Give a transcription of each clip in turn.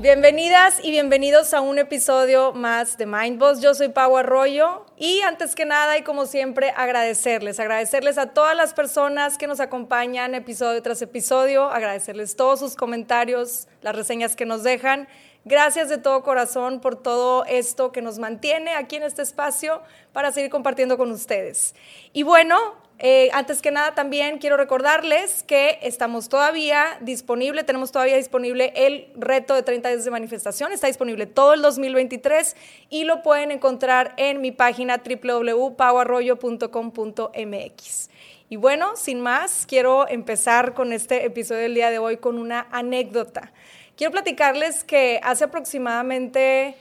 Bienvenidas y bienvenidos a un episodio más de Mind Boss. Yo soy Pau Arroyo y antes que nada y como siempre agradecerles, agradecerles a todas las personas que nos acompañan episodio tras episodio, agradecerles todos sus comentarios, las reseñas que nos dejan. Gracias de todo corazón por todo esto que nos mantiene aquí en este espacio para seguir compartiendo con ustedes. Y bueno, eh, antes que nada, también quiero recordarles que estamos todavía disponible, tenemos todavía disponible el reto de 30 días de manifestación, está disponible todo el 2023 y lo pueden encontrar en mi página www.pauarroyo.com.mx. Y bueno, sin más, quiero empezar con este episodio del día de hoy con una anécdota. Quiero platicarles que hace aproximadamente,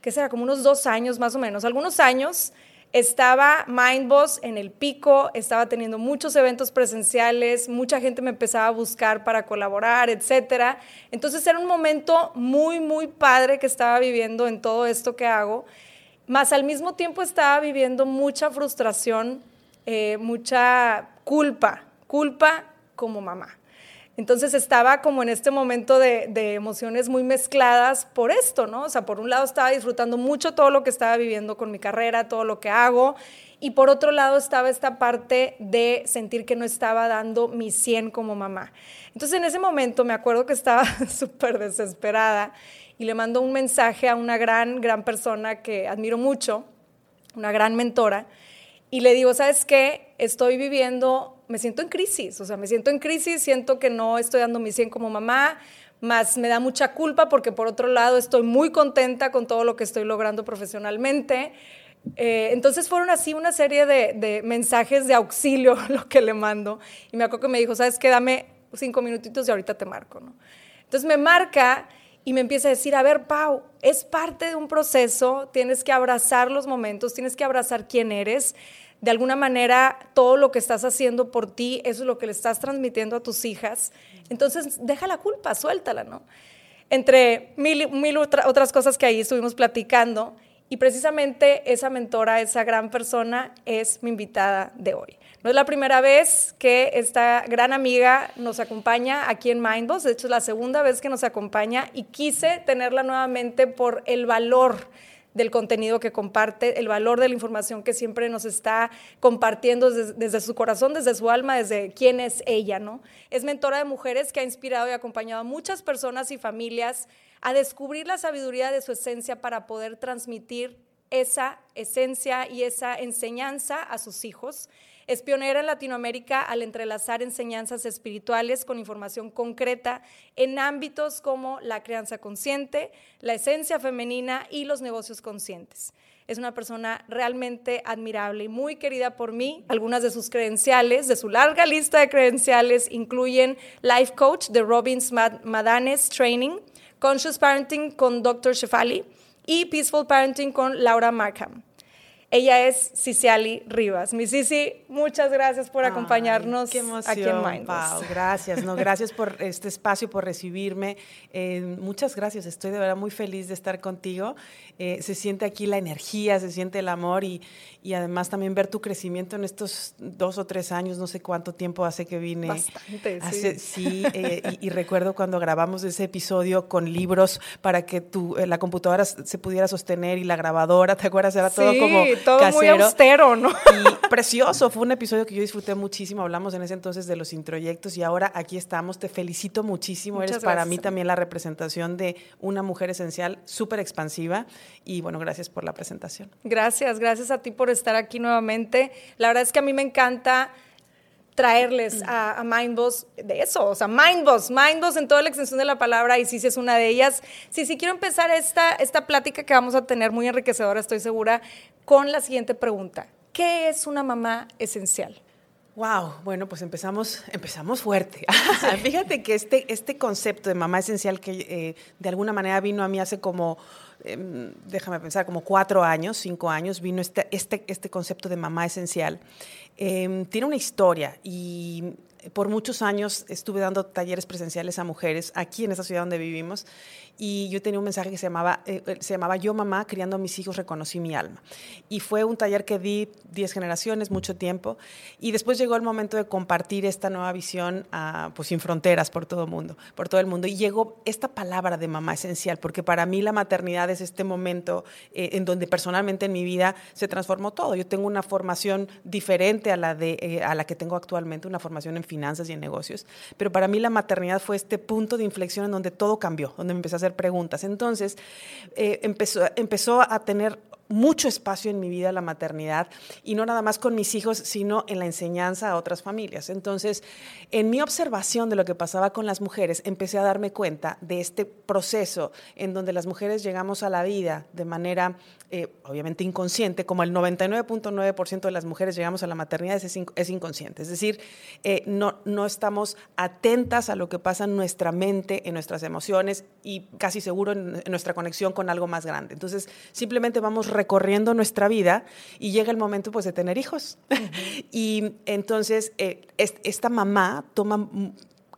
¿qué será? Como unos dos años más o menos, algunos años, estaba Mindboss en el pico, estaba teniendo muchos eventos presenciales, mucha gente me empezaba a buscar para colaborar, etcétera. Entonces era un momento muy, muy padre que estaba viviendo en todo esto que hago, más al mismo tiempo estaba viviendo mucha frustración, eh, mucha culpa, culpa como mamá. Entonces estaba como en este momento de, emociones muy mezcladas por esto, ¿no? O sea, por un lado estaba disfrutando mucho todo lo que estaba viviendo con mi carrera, todo lo que hago, y por otro lado estaba esta parte de sentir que no estaba dando mi 100 como mamá. Entonces en ese momento me acuerdo que estaba súper desesperada y le mando un mensaje a una gran, gran persona que admiro mucho, una gran mentora, y le digo, ¿sabes qué? Estoy viviendo me siento en crisis, o sea, me siento en crisis, siento que no estoy dando mi 100 como mamá, más me da mucha culpa porque por otro lado estoy muy contenta con todo lo que estoy logrando profesionalmente. Eh, entonces fueron así una serie de, mensajes de auxilio lo que le mando. Y me acuerdo que me dijo, ¿sabes qué? Dame cinco minutitos y ahorita te marco, ¿no? Entonces me marca y me empieza a decir, a ver, Pau, es parte de un proceso, tienes que abrazar los momentos, tienes que abrazar quién eres de alguna manera todo lo que estás haciendo por ti, eso es lo que le estás transmitiendo a tus hijas. Entonces, deja la culpa, suéltala, ¿no? Entre mil, mil otras cosas que ahí estuvimos platicando. Y precisamente esa mentora, esa gran persona, es mi invitada de hoy. No es la primera vez que esta gran amiga nos acompaña aquí en Mindboss, de hecho es la segunda vez que nos acompaña y quise tenerla nuevamente por el valor del contenido que comparte, el valor de la información que siempre nos está compartiendo desde, su corazón, desde su alma, desde quién es ella, ¿no? Es mentora de mujeres que ha inspirado y acompañado a muchas personas y familias a descubrir la sabiduría de su esencia para poder transmitir esa esencia y esa enseñanza a sus hijos es pionera en Latinoamérica al entrelazar enseñanzas espirituales con información concreta en ámbitos como la crianza consciente, la esencia femenina y los negocios conscientes. Es una persona realmente admirable y muy querida por mí. Algunas de sus credenciales, de su larga lista de credenciales, incluyen Life Coach de Robbins Madanes Training, Conscious Parenting con Dr. Shefali y Peaceful Parenting con Laura Markham. Ella es Ciciali Rivas. Mi Cici, muchas gracias por acompañarnos qué emoción, aquí en Mindless. Pau, gracias, no, gracias por este espacio, por recibirme. Eh, muchas gracias, estoy de verdad muy feliz de estar contigo. Eh, se siente aquí la energía, se siente el amor y, y, además también ver tu crecimiento en estos dos o tres años, no sé cuánto tiempo hace que vine. Bastante, hace, sí. Eh, y, y, recuerdo cuando grabamos ese episodio con libros para que tu, la computadora se pudiera sostener y la grabadora, ¿te acuerdas? Era todo como todo casero. muy austero, ¿no? Y precioso, fue un episodio que yo disfruté muchísimo, hablamos en ese entonces de los introyectos y ahora aquí estamos, te felicito muchísimo, Muchas eres para mí también la representación de una mujer esencial súper expansiva y bueno, gracias por la presentación. Gracias, gracias a ti por estar aquí nuevamente. La verdad es que a mí me encanta traerles a, a Mindboss de eso, o sea, Mindboss, Mindboss en toda la extensión de la palabra y sí, sí es una de ellas. Sí, sí, quiero empezar esta, esta plática que vamos a tener muy enriquecedora, estoy segura, con la siguiente pregunta. ¿Qué es una mamá esencial? Wow, bueno, pues empezamos, empezamos fuerte. Fíjate que este, este concepto de mamá esencial que eh, de alguna manera vino a mí hace como, eh, déjame pensar, como cuatro años, cinco años, vino este, este, este concepto de mamá esencial. Eh, tiene una historia y por muchos años estuve dando talleres presenciales a mujeres aquí en esta ciudad donde vivimos y yo tenía un mensaje que se llamaba, eh, se llamaba Yo mamá, criando a mis hijos, reconocí mi alma. Y fue un taller que di 10 generaciones, mucho tiempo, y después llegó el momento de compartir esta nueva visión a, pues, sin fronteras por todo mundo, por todo el mundo. Y llegó esta palabra de mamá esencial, porque para mí la maternidad es este momento eh, en donde personalmente en mi vida se transformó todo. Yo tengo una formación diferente a la, de, eh, a la que tengo actualmente, una formación en finanzas y en negocios, pero para mí la maternidad fue este punto de inflexión en donde todo cambió, donde me empecé a hacer preguntas. Entonces, eh, empezó, empezó a tener mucho espacio en mi vida la maternidad y no nada más con mis hijos, sino en la enseñanza a otras familias. Entonces, en mi observación de lo que pasaba con las mujeres, empecé a darme cuenta de este proceso en donde las mujeres llegamos a la vida de manera eh, obviamente inconsciente, como el 99.9% de las mujeres llegamos a la maternidad es, es inconsciente. Es decir, eh, no, no estamos atentas a lo que pasa en nuestra mente, en nuestras emociones y casi seguro en, en nuestra conexión con algo más grande. Entonces, simplemente vamos recorriendo nuestra vida y llega el momento pues de tener hijos. Uh -huh. y entonces eh, es, esta mamá toma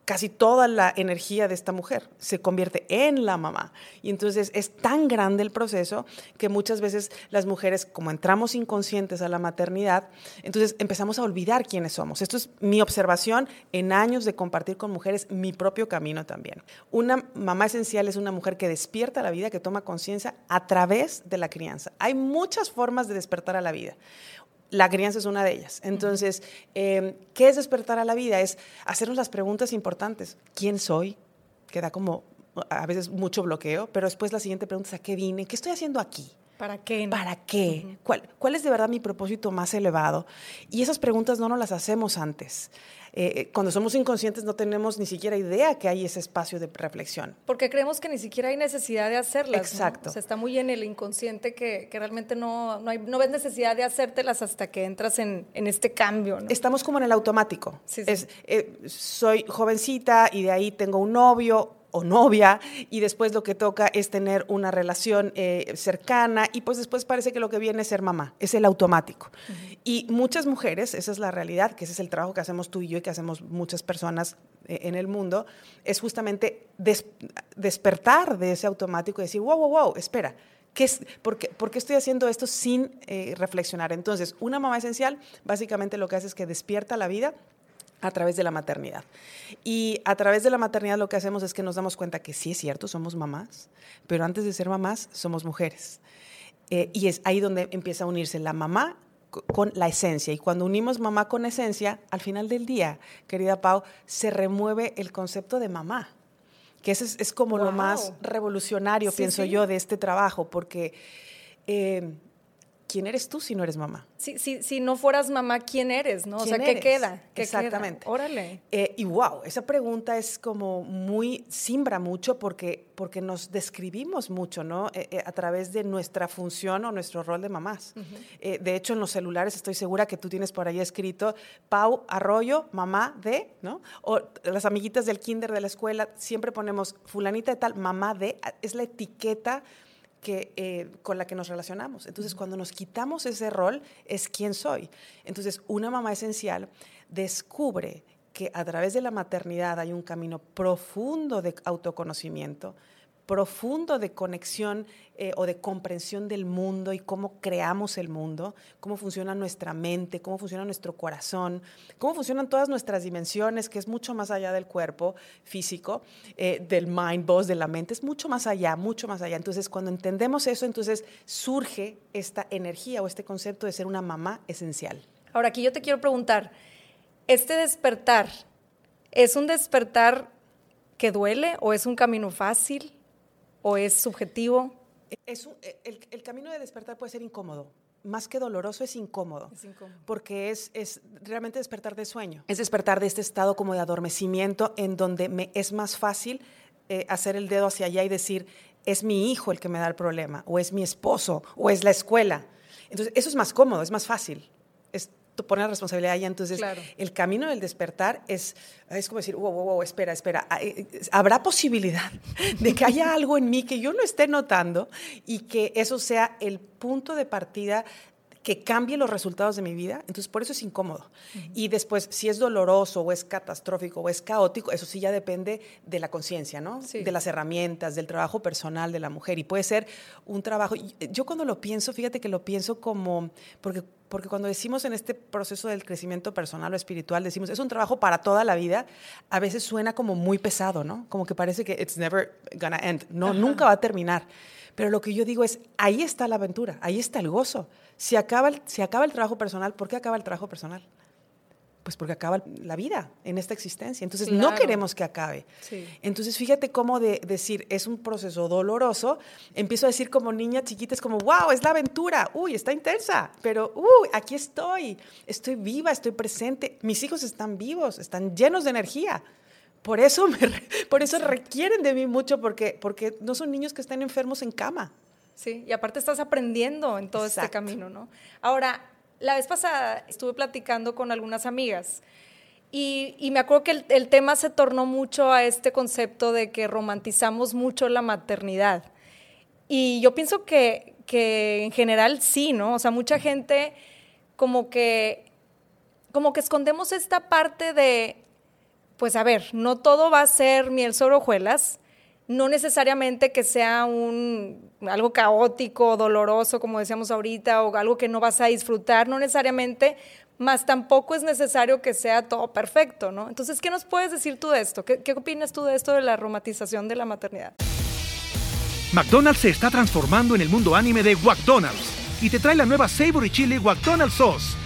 casi toda la energía de esta mujer, se convierte en la mamá. Y entonces es tan grande el proceso que muchas veces las mujeres, como entramos inconscientes a la maternidad, entonces empezamos a olvidar quiénes somos. Esto es mi observación en años de compartir con mujeres mi propio camino también. Una mamá esencial es una mujer que despierta la vida, que toma conciencia a través de la crianza. Hay muchas formas de despertar a la vida. La crianza es una de ellas. Entonces, eh, ¿qué es despertar a la vida? Es hacernos las preguntas importantes. ¿Quién soy? Que da como a veces mucho bloqueo, pero después la siguiente pregunta es ¿a qué vine? ¿Qué estoy haciendo aquí? ¿Para qué? ¿Para qué? Uh -huh. ¿Cuál, ¿Cuál, es de verdad mi propósito más elevado? Y esas preguntas no nos las hacemos antes. Eh, cuando somos inconscientes no tenemos ni siquiera idea que hay ese espacio de reflexión. Porque creemos que ni siquiera hay necesidad de hacerlas. Exacto. ¿no? O sea, está muy en el inconsciente que, que realmente no, no, hay, no, ves necesidad de hacértelas hasta que entras en, en este cambio. ¿no? Estamos como en el automático. Sí, sí. Es, eh, soy jovencita y de ahí tengo un novio o novia y después lo que toca es tener una relación eh, cercana y pues después parece que lo que viene es ser mamá, es el automático. Uh -huh. Y muchas mujeres, esa es la realidad, que ese es el trabajo que hacemos tú y yo y que hacemos muchas personas eh, en el mundo, es justamente des despertar de ese automático y decir, wow, wow, wow, espera, ¿Qué es, por, qué, por, qué, estoy haciendo esto sin eh, reflexionar? Entonces, una mamá esencial básicamente lo que hace es que despierta la vida a través de la maternidad. Y a través de la maternidad lo que hacemos es que nos damos cuenta que sí es cierto, somos mamás, pero antes de ser mamás somos mujeres. Eh, y es ahí donde empieza a unirse la mamá con la esencia. Y cuando unimos mamá con esencia, al final del día, querida Pau, se remueve el concepto de mamá que ese es, es como wow. lo más revolucionario, sí, pienso sí. yo, de este trabajo, porque eh, ¿quién eres tú si no eres mamá? Si, si, si no fueras mamá, ¿quién eres? ¿no? O sea, ¿qué eres? queda? ¿Qué Exactamente. Queda? Órale. Eh, y wow, esa pregunta es como muy, simbra mucho porque, porque nos describimos mucho, ¿no? Eh, eh, a través de nuestra función o nuestro rol de mamás. Uh -huh. de hecho, en los celulares estoy segura que tú tienes por ahí escrito Pau Arroyo, mamá de, ¿no? O las amiguitas del kinder de la escuela, siempre ponemos fulanita de tal, mamá de, es la etiqueta que, eh, con la que nos relacionamos. Entonces, cuando nos quitamos ese rol, es quién soy. Entonces, una mamá esencial descubre que a través de la maternidad hay un camino profundo de autoconocimiento, profundo de conexión eh, o de comprensión del mundo y cómo creamos el mundo, cómo funciona nuestra mente, cómo funciona nuestro corazón, cómo funcionan todas nuestras dimensiones, que es mucho más allá del cuerpo físico, eh, del mind boss, de la mente, es mucho más allá, mucho más allá. Entonces, cuando entendemos eso, entonces surge esta energía o este concepto de ser una mamá esencial. Ahora, aquí yo te quiero preguntar, este despertar, ¿es un despertar que duele o es un camino fácil? O es subjetivo? Es el, camino de despertar puede ser incómodo. Más que doloroso, es incómodo. Es incómodo. Porque es, es realmente despertar de sueño. Es despertar de este estado como de adormecimiento en donde me es más fácil eh, hacer el dedo hacia allá y decir, es mi hijo el que me da el problema, o es mi esposo, o es la escuela. Entonces, eso es más cómodo, es más fácil. Es poner la responsabilidad ahí. Entonces, el camino del despertar es, es como decir, wow, wow, wow, espera, espera. Ah, eh, ¿Habrá posibilidad de que haya algo en mí que yo no esté notando y que eso sea el punto de partida que cambie los resultados de mi vida, entonces por eso es incómodo. Y después, si es doloroso o es catastrófico o es caótico, eso sí ya depende de la conciencia, ¿no? De las herramientas, del trabajo personal de la mujer. Y puede ser un trabajo, yo cuando lo pienso, fíjate que lo pienso como, porque porque cuando decimos en este proceso del crecimiento personal o espiritual, decimos, es un trabajo para toda la vida, a veces suena como muy pesado, ¿no? Como que parece que it's never gonna end, no, nunca va a terminar. Pero lo que yo digo es, ahí está la aventura, ahí está el gozo. Si acaba el, si acaba el trabajo personal, ¿por qué acaba el trabajo personal? Pues porque acaba la vida en esta existencia. Entonces no queremos que acabe. Entonces fíjate cómo de decir es un proceso doloroso, empiezo a decir como niña chiquita, es como, wow, es la aventura, uy, está intensa, pero uy, aquí estoy, estoy viva, estoy presente, mis hijos están vivos, están llenos de energía. Por eso, me, por eso requieren de mí mucho, porque, porque no son niños que estén enfermos en cama. Sí, y aparte estás aprendiendo en todo este camino, ¿no? Ahora, la vez pasada estuve platicando con algunas amigas y, me acuerdo que el, tema se tornó mucho a este concepto de que romantizamos mucho la maternidad. Y yo pienso que, que en general sí, ¿no? O sea, mucha gente como que, como que escondemos esta parte de, pues a ver, no todo va a ser miel sobre hojuelas, no necesariamente que sea un algo caótico, doloroso, como decíamos ahorita, o algo que no vas a disfrutar, no necesariamente, más tampoco es necesario que sea todo perfecto, ¿no? Entonces, ¿qué nos puedes decir tú de esto? ¿Qué, qué opinas tú de esto de la romantización de la maternidad? McDonald's se está transformando en el mundo anime de McDonald's y te trae la nueva Savory Chili McDonald's Sauce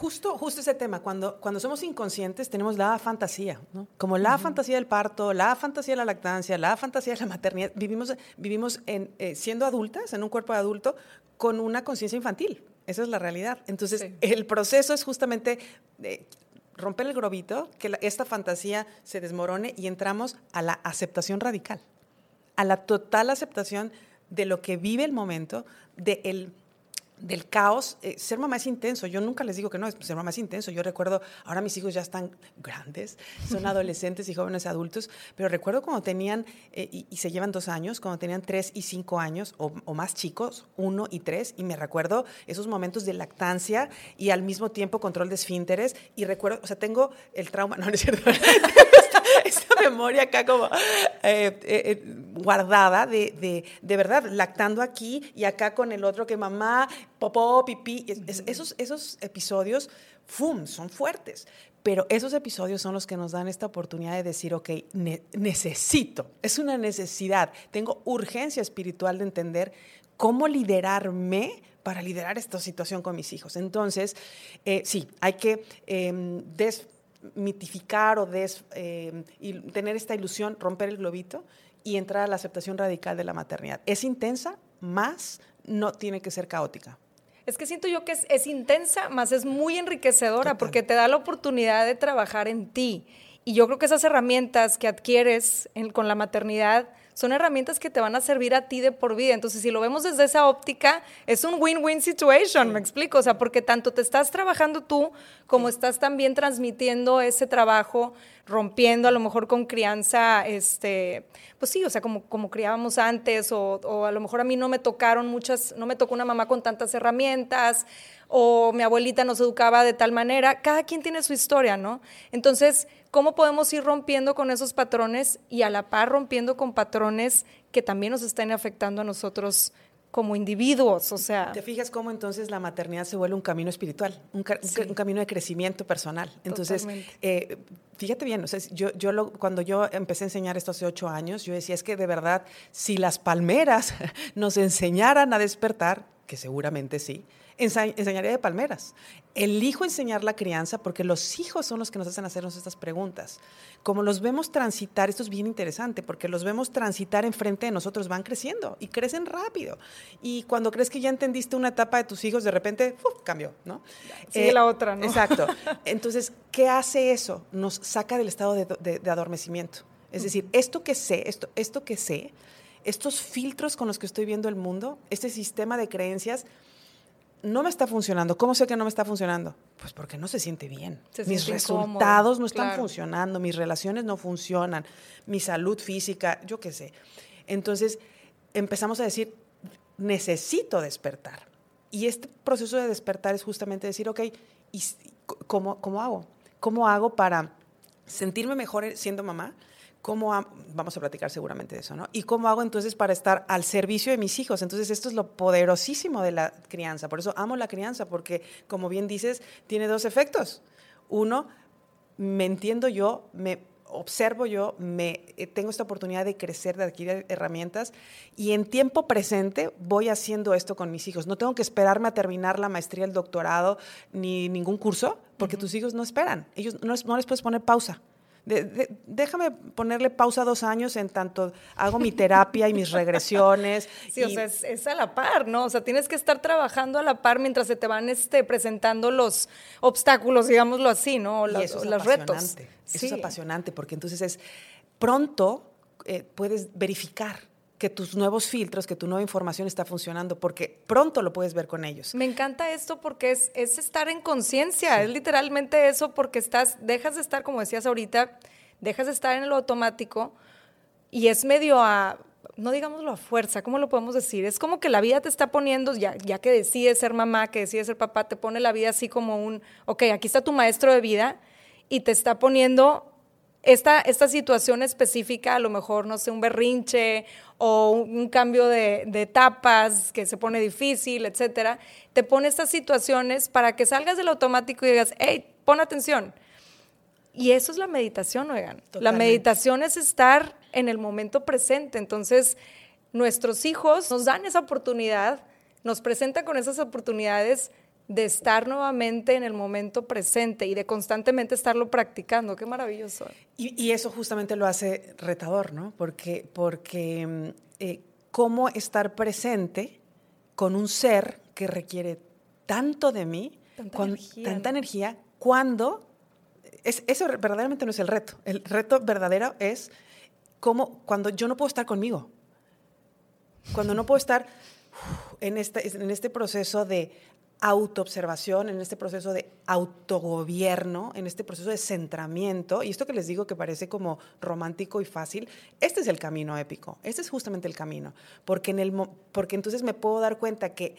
justo, justo ese tema, cuando, cuando somos inconscientes tenemos la fantasía, ¿no? Como la fantasía del parto, la fantasía de la lactancia, la fantasía de la maternidad. Vivimos, vivimos en, eh, siendo adultas, en un cuerpo de adulto, con una conciencia infantil. Esa es la realidad. Entonces, el proceso es justamente romper el globito, que esta fantasía se desmorone y entramos a la aceptación radical, a la total aceptación de lo que vive el momento, de el del caos. Eh, ser mamá es intenso. Yo nunca les digo que no, ser mamá es intenso. Yo recuerdo, ahora mis hijos ya están grandes, son adolescentes y jóvenes adultos, pero recuerdo cuando tenían, eh, y, se llevan dos años, cuando tenían tres y cinco años, o, más chicos, uno y tres, y me recuerdo esos momentos de lactancia y al mismo tiempo control de esfínteres, y recuerdo, o sea, tengo el trauma, no, no es cierto. Memoria acá como eh, guardada de, de, de verdad, lactando aquí y acá con el otro que mamá popó, pipí. esos, esos episodios, ¡fum!, son fuertes. Pero esos episodios son los que nos dan esta oportunidad de decir, ok, necesito, es una necesidad, tengo urgencia espiritual de entender cómo liderarme para liderar esta situación con mis hijos. Entonces, eh, sí, hay que em, desmitificar o des, em, y tener esta ilusión, romper el globito y entrar a la aceptación radical de la maternidad. Es intensa, más no tiene que ser caótica. Es que siento yo que es, intensa, más es muy enriquecedora porque te da la oportunidad de trabajar en ti. Y yo creo que esas herramientas que adquieres con la maternidad son herramientas que te van a servir a ti de por vida. Entonces, si lo vemos desde esa óptica, es un win-win situation, me explico, o sea, porque tanto te estás trabajando tú como estás también transmitiendo ese trabajo, rompiendo a lo mejor con crianza, este, pues sí, o sea, como, como criábamos antes, o, o a lo mejor a mí no me tocaron muchas, no me tocó una mamá con tantas herramientas, o mi abuelita nos educaba de tal manera, cada quien tiene su historia, ¿no? Entonces, ¿cómo podemos ir rompiendo con esos patrones y a la par rompiendo con patrones que también nos están afectando a nosotros como individuos, o sea... ¿Te fijas cómo entonces la maternidad se vuelve un camino espiritual, un, camino de crecimiento personal? Entonces, eh, fíjate bien, o sea, yo, yo cuando yo empecé a enseñar esto hace ocho años, yo decía, es que de verdad, si las palmeras nos enseñaran a despertar, que seguramente sí, enseñaría de palmeras. Elijo enseñar la crianza porque los hijos son los que nos hacen hacernos estas preguntas. Como los vemos transitar, esto es bien interesante porque los vemos transitar enfrente de nosotros, van creciendo y crecen rápido. Y cuando crees que ya entendiste una etapa de tus hijos, de repente uf, cambió, ¿no? Sigue eh, la otra, ¿no? Exacto. Entonces, ¿qué hace eso? Nos saca del estado de, adormecimiento. Es decir, esto que sé, esto, esto que sé, estos filtros con los que estoy viendo el mundo, este sistema de creencias, no me está funcionando. ¿Cómo sé que no me está funcionando? Pues porque no se siente bien. mis resultados no están funcionando, mis relaciones no funcionan, mi salud física, yo qué sé. Entonces empezamos a decir, necesito despertar. Y este proceso de despertar es justamente decir, ok, ¿y cómo, cómo hago? ¿Cómo hago para sentirme mejor siendo mamá? ¿Cómo vamos a platicar seguramente de eso, ¿no? ¿Y cómo hago entonces para estar al servicio de mis hijos? Entonces esto es lo poderosísimo de la crianza. Por eso amo la crianza, porque como bien dices, tiene dos efectos. Uno, me entiendo yo, me observo yo, me, eh, tengo esta oportunidad de crecer, de adquirir herramientas y en tiempo presente voy haciendo esto con mis hijos. No tengo que esperarme a terminar la maestría, el doctorado, ni ningún curso, porque tus hijos no esperan. Ellos no, no les puedes poner pausa déjame ponerle pausa dos años en tanto hago mi terapia y mis regresiones. Sí, o sea, es, a la par, ¿no? O sea, tienes que estar trabajando a la par mientras se te van este, presentando los obstáculos, digámoslo así, ¿no? y eso es los retos. Eso es apasionante porque entonces es pronto eh, puedes verificar que tus nuevos filtros, que tu nueva información está funcionando, porque pronto lo puedes ver con ellos. Me encanta esto porque es, es estar en conciencia, es literalmente eso porque estás, dejas de estar, como decías ahorita, dejas de estar en lo automático y es medio a, no digámoslo a fuerza, ¿cómo lo podemos decir? Es como que la vida te está poniendo, ya, ya que decides ser mamá, que decides ser papá, te pone la vida así como un, ok, aquí está tu maestro de vida y te está poniendo esta, esta situación específica, a lo mejor, no sé, un berrinche o un, cambio de, etapas que se pone difícil, etcétera, te pone estas situaciones para que salgas del automático y digas, hey, pon atención. Y eso es la meditación, oigan. La meditación es estar en el momento presente. Entonces, nuestros hijos nos dan esa oportunidad, nos presentan con esas oportunidades de estar nuevamente en el momento presente y de constantemente estarlo practicando. Qué maravilloso. Y, eso justamente lo hace retador, ¿no? Porque, porque mm, eh, cómo estar presente con un ser que requiere tanto de mí, tanta, energía, tanta energía, cuando es, eso verdaderamente no es el reto. El reto verdadero es cómo, cuando yo no puedo estar conmigo, cuando no puedo estar en este, en este proceso de autoobservación, en este proceso de autogobierno, en este proceso de centramiento, y esto que les digo que parece como romántico y fácil, este es el camino épico, este es justamente el camino, porque, en el, porque entonces me puedo dar cuenta que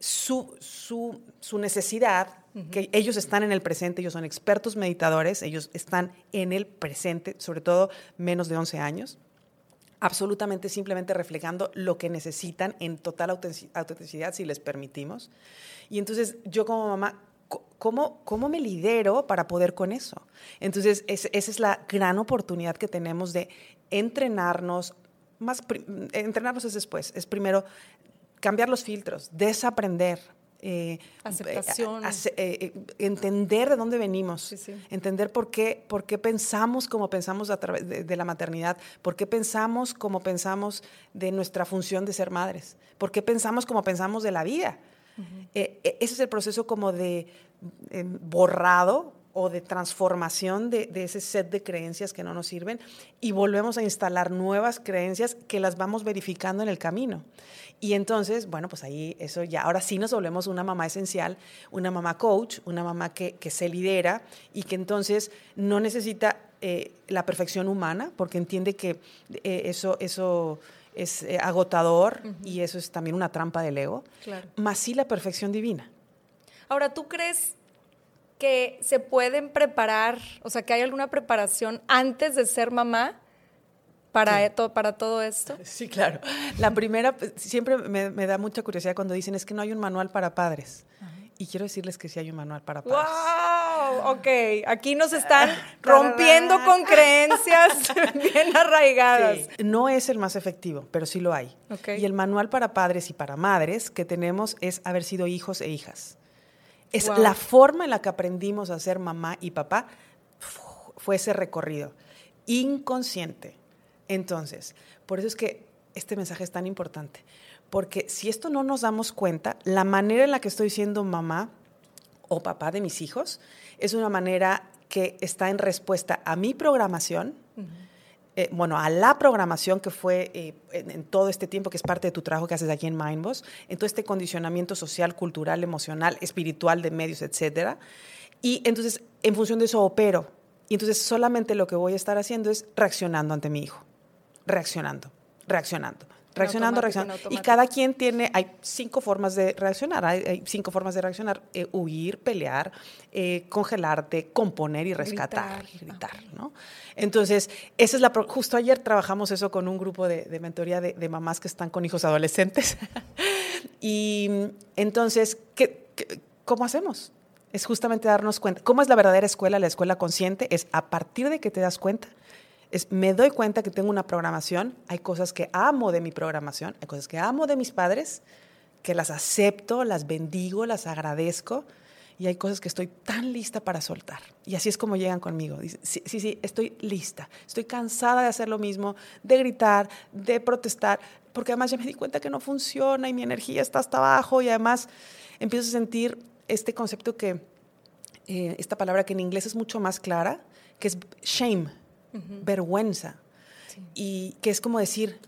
su, su, su necesidad, que ellos están en el presente, ellos son expertos meditadores, ellos están en el presente, sobre todo menos de 11 años, absolutamente simplemente reflejando lo que necesitan en total autenticidad, si les permitimos. Y entonces yo como mamá, ¿cómo, cómo me lidero para poder con eso? Entonces esa es la gran oportunidad que tenemos de entrenarnos, más, entrenarnos es después, es primero cambiar los filtros, desaprender, eh, Aceptación. Eh, eh, entender de dónde venimos, entender por qué, por qué pensamos como pensamos a través de, la maternidad, por qué pensamos como pensamos de nuestra función de ser madres, por qué pensamos como pensamos de la vida. Eh, e, ese es el proceso como de em, borrado o de transformación de, ese set de creencias que no nos sirven y volvemos a instalar nuevas creencias que las vamos verificando en el camino. Y entonces, bueno, pues ahí eso ya, ahora sí nos volvemos una mamá esencial, una mamá coach, una mamá que, se lidera y que entonces no necesita eh, la perfección humana porque entiende que eh, eso, eso es eh, agotador y eso es también una trampa del ego, más sí la perfección divina. Ahora, ¿tú crees que se pueden preparar, o sea, que hay alguna preparación antes de ser mamá para, para todo esto? Sí, claro. La primera, siempre me, da mucha curiosidad cuando dicen es que no hay un manual para padres. Y quiero decirles que sí hay un manual para padres. ¡Wow! Ok, aquí nos están rompiendo con creencias bien arraigadas. No es el más efectivo, pero sí lo hay. Y el manual para padres y para madres que tenemos es haber sido hijos e hijas. Es la forma en la que aprendimos a ser mamá y papá fue ese recorrido. Inconsciente. Entonces, por eso es que este mensaje es tan importante, porque si esto no nos damos cuenta, la manera en la que estoy siendo mamá o papá de mis hijos es una manera que está en respuesta a mi programación, eh, bueno, a la programación que fue eh, en, todo este tiempo, que es parte de tu trabajo que haces aquí en Mindboss, en todo este condicionamiento social, cultural, emocional, espiritual de medios, etcétera. Y entonces, en función de eso, opero. Y entonces, solamente lo que voy a estar haciendo es reaccionando ante mi hijo. Reaccionando, reaccionando reaccionando, reaccionando. Y cada quien tiene, hay cinco formas de reaccionar, hay, cinco formas de reaccionar, eh, huir, pelear, eh, congelarte, componer y rescatar, gritar, ¿no? Entonces, esa es la, justo ayer trabajamos eso con un grupo de, mentoría de, mamás que están con hijos adolescentes. y entonces, ¿qué, cómo hacemos? Es justamente darnos cuenta. ¿Cómo es la verdadera escuela? La escuela consciente es a partir de que te das cuenta, me doy cuenta que tengo una programación, hay cosas que amo de mi programación, hay cosas que amo de mis padres, que las acepto, las bendigo, las agradezco, y hay cosas que estoy tan lista para soltar. Y así es como llegan conmigo. sí, sí, estoy lista, estoy cansada de hacer lo mismo, de gritar, de protestar, porque además ya me di cuenta que no funciona y mi energía está hasta abajo y además empiezo a sentir este concepto que, eh, esta palabra que en inglés es mucho más clara, que es shame vergüenza. Y que es como decir,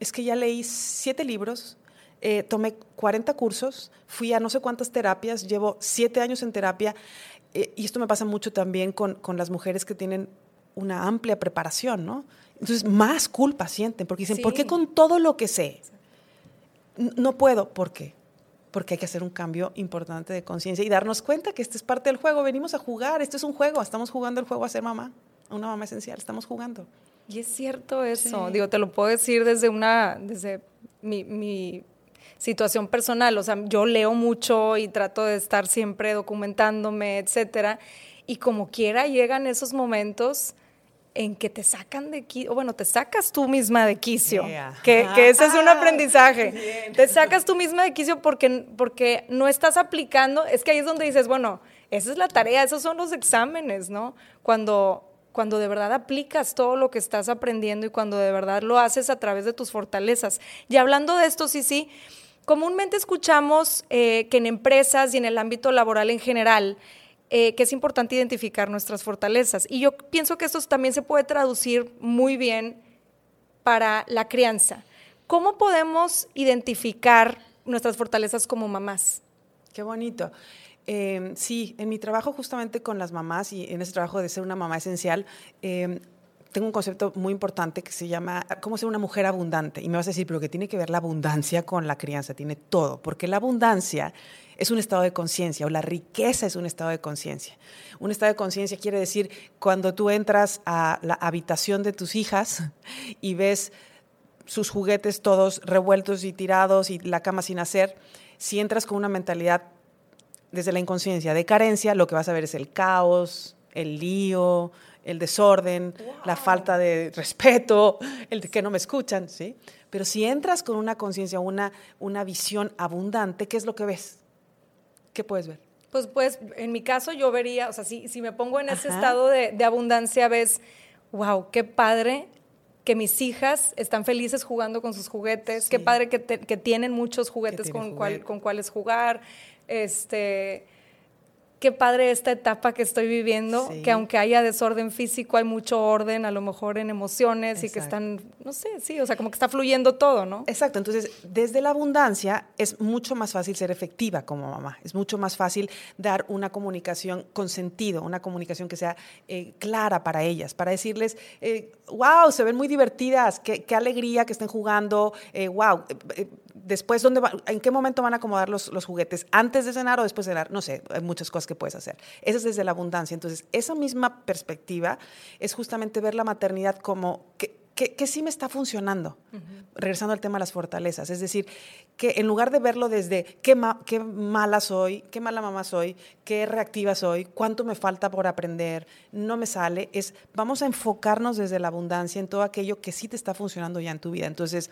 es que ya leí siete libros, eh, tomé 40 cursos, fui a no sé cuántas terapias, llevo siete años en terapia, eh, y esto me pasa mucho también con, con, las mujeres que tienen una amplia preparación, ¿no? Entonces, más culpa sienten, porque dicen, ¿por qué con todo lo que sé? No puedo, ¿por qué? Porque hay que hacer un cambio importante de conciencia y darnos cuenta que esto es parte del juego, venimos a jugar, esto es un juego, estamos jugando el juego a ser mamá una mamá esencial, estamos jugando. Y es cierto eso, digo, te lo puedo decir desde una, desde mi, situación personal, o sea, yo leo mucho y trato de estar siempre documentándome, etcétera, y como quiera llegan esos momentos en que te sacan de quicio, bueno, te sacas tú misma de quicio, que, ese es un aprendizaje. Te sacas tú misma de quicio porque, porque no estás aplicando, es que ahí es donde dices, bueno, esa es la tarea, esos son los exámenes, ¿no? Cuando cuando de verdad aplicas todo lo que estás aprendiendo y cuando de verdad lo haces a través de tus fortalezas. Y hablando de esto, sí, sí, comúnmente escuchamos eh, que en empresas y en el ámbito laboral en general, eh, que es importante identificar nuestras fortalezas. Y yo pienso que esto también se puede traducir muy bien para la crianza. ¿Cómo podemos identificar nuestras fortalezas como mamás? Qué bonito. Em, sí, en mi trabajo justamente con las mamás y en ese trabajo de ser una mamá esencial, em, tengo un concepto muy importante que se llama cómo ser una mujer abundante. Y me vas a decir, pero que tiene que ver la abundancia con la crianza, tiene todo, porque la abundancia es un estado de conciencia o la riqueza es un estado de conciencia. Un estado de conciencia quiere decir cuando tú entras a la habitación de tus hijas y ves sus juguetes todos revueltos y tirados y la cama sin hacer, si entras con una mentalidad desde la inconsciencia de carencia, lo que vas a ver es el caos, el lío, el desorden, la falta de respeto, el de que no me escuchan, ¿sí? Pero si entras con una conciencia, una, una visión abundante, ¿qué es lo que ves? ¿Qué puedes ver? Pues, pues, en mi caso yo vería, o sea, si, si me pongo en ese estado de, de abundancia, ves, wow, qué padre que mis hijas están felices jugando con sus juguetes, qué padre que, tienen muchos juguetes con, con cuáles jugar, este qué padre esta etapa que estoy viviendo, que aunque haya desorden físico, hay mucho orden, a lo mejor en emociones y que están, no sé, sí, o sea, como que está fluyendo todo, ¿no? Exacto, entonces desde la abundancia es mucho más fácil ser efectiva como mamá, es mucho más fácil dar una comunicación con sentido, una comunicación que sea eh, clara para ellas, para decirles, wow, eh, se ven muy divertidas, qué, alegría que estén jugando, wow, eh, después, ¿dónde ¿en qué momento van a acomodar los, los juguetes? ¿Antes de cenar o después de cenar? No sé, hay muchas cosas que puedes hacer. Esa es desde la abundancia. Entonces, esa misma perspectiva es justamente ver la maternidad como que, que, sí me está funcionando. Regresando al tema de las fortalezas. Es decir, que en lugar de verlo desde qué, qué mala soy, qué mala mamá soy, qué reactiva soy, cuánto me falta por aprender, no me sale, es vamos a enfocarnos desde la abundancia en todo aquello que sí te está funcionando ya en tu vida. Entonces,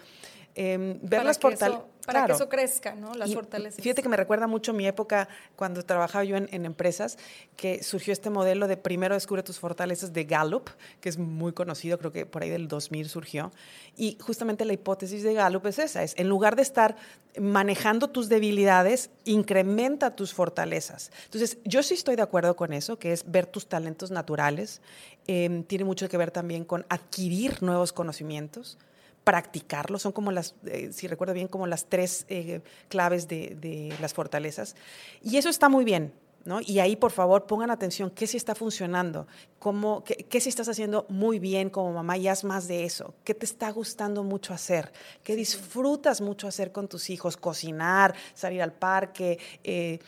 eh, ver las fortalezas. Para que eso crezca, ¿no? Las fortalezas. Fíjate que me recuerda mucho mi época cuando trabajaba yo en, empresas, que surgió este modelo de primero descubre tus fortalezas de Gallup, que es muy conocido, creo que por ahí del 2000 surgió. Y justamente la hipótesis de Gallup es esa, es en lugar de estar manejando tus debilidades, incrementa tus fortalezas. Entonces, yo sí estoy de acuerdo con eso, que es ver tus talentos naturales. Em, tiene mucho que ver también con adquirir nuevos conocimientos practicarlo, son como las, eh, si recuerdo bien, como las tres eh, claves de, las fortalezas. Y eso está muy bien, ¿no? Y ahí, por favor, pongan atención, ¿qué sí está funcionando? ¿Cómo, qué, qué sí estás haciendo muy bien como mamá y haz más de eso? ¿Qué te está gustando mucho hacer? ¿Qué disfrutas mucho hacer con tus hijos? Cocinar, salir al parque, eh,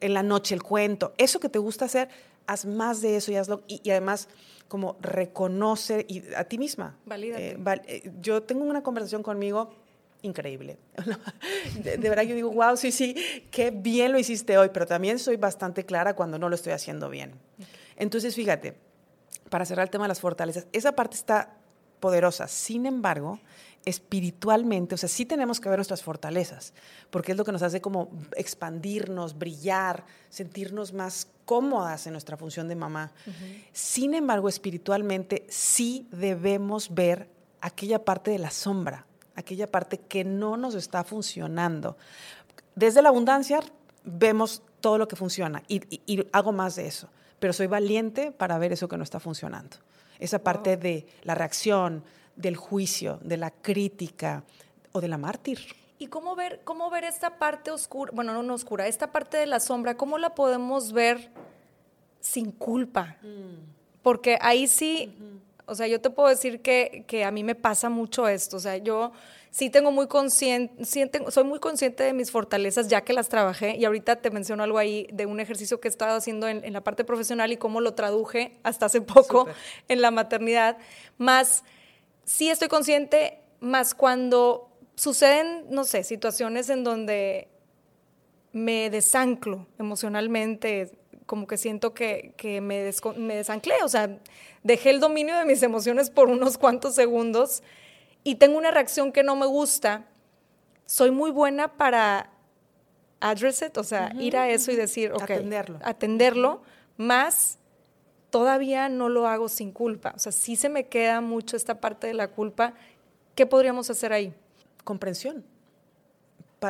en la noche el cuento. Eso que te gusta hacer, haz más de eso y hazlo. y además como reconoce y, a ti misma. Eh, eh, yo tengo una conversación conmigo increíble. de, verdad yo digo, wow, sí, sí, qué bien lo hiciste hoy, pero también soy bastante clara cuando no lo estoy haciendo bien. Entonces, fíjate, para cerrar el tema de las fortalezas, esa parte está poderosa. Sin embargo, espiritualmente, o sea, sí tenemos que ver nuestras fortalezas, porque es lo que nos hace como expandirnos, brillar, sentirnos más cómodas en nuestra función de mamá. Sin embargo, espiritualmente sí debemos ver aquella parte de la sombra, aquella parte que no nos está funcionando. Desde la abundancia vemos todo lo que funciona y, hago más de eso, pero soy valiente para ver eso que no está funcionando. Esa parte de la reacción, del juicio, de la crítica o de la mártir. ¿Y cómo ver, cómo ver esta parte oscura, bueno, no, no oscura, esta parte de la sombra, cómo la podemos ver sin culpa? Mm. Porque ahí sí, o sea, yo te puedo decir que, que, a mí me pasa mucho esto, o sea, yo sí tengo muy consciente, soy muy consciente de mis fortalezas ya que las trabajé y ahorita te menciono algo ahí de un ejercicio que he estado haciendo en, la parte profesional y cómo lo traduje hasta hace poco en la maternidad, más sí estoy consciente, más cuando suceden, no sé, situaciones en donde me desanclo emocionalmente, como que siento que, me, me desanclé, o sea, dejé el dominio de mis emociones por unos cuantos segundos y tengo una reacción que no me gusta, soy muy buena para address it, o sea, ir a eso y decir, ok, atenderlo, atenderlo más todavía no lo hago sin culpa. O sea, sí se me queda mucho esta parte de la culpa. ¿Qué podríamos hacer ahí? Comprensión.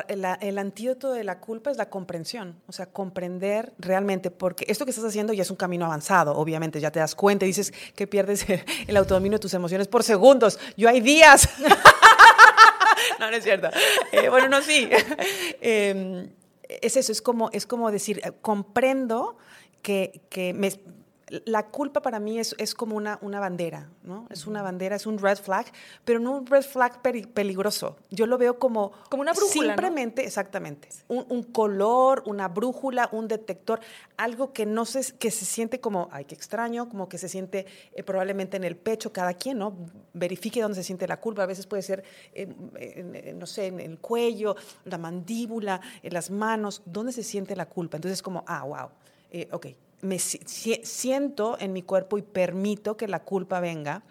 El, antídoto de la culpa es la comprensión, o sea, comprender realmente, porque esto que estás haciendo ya es un camino avanzado, obviamente, ya te das cuenta y dices que pierdes el autodominio de tus emociones por segundos. Yo hay días. no, no es cierto. Eh, bueno, no, sí. Em, es eso, es como, es como decir, eh, comprendo que, que me, la culpa para mí es, es como una, una, bandera, ¿no? Es una bandera, es un red flag, pero no un red flag peligroso. Yo lo veo como... Como una brújula, Simplemente, exactamente. Un, color, una brújula, un detector, algo que no se, que se siente como, ay, qué extraño, como que se siente eh, probablemente en el pecho, cada quien, ¿no? Verifique dónde se siente la culpa. A veces puede ser, no sé, en el cuello, la mandíbula, en las manos, dónde se siente la culpa. Entonces, como, ah, wow, eh, ok, me siento en mi cuerpo y permito que la culpa venga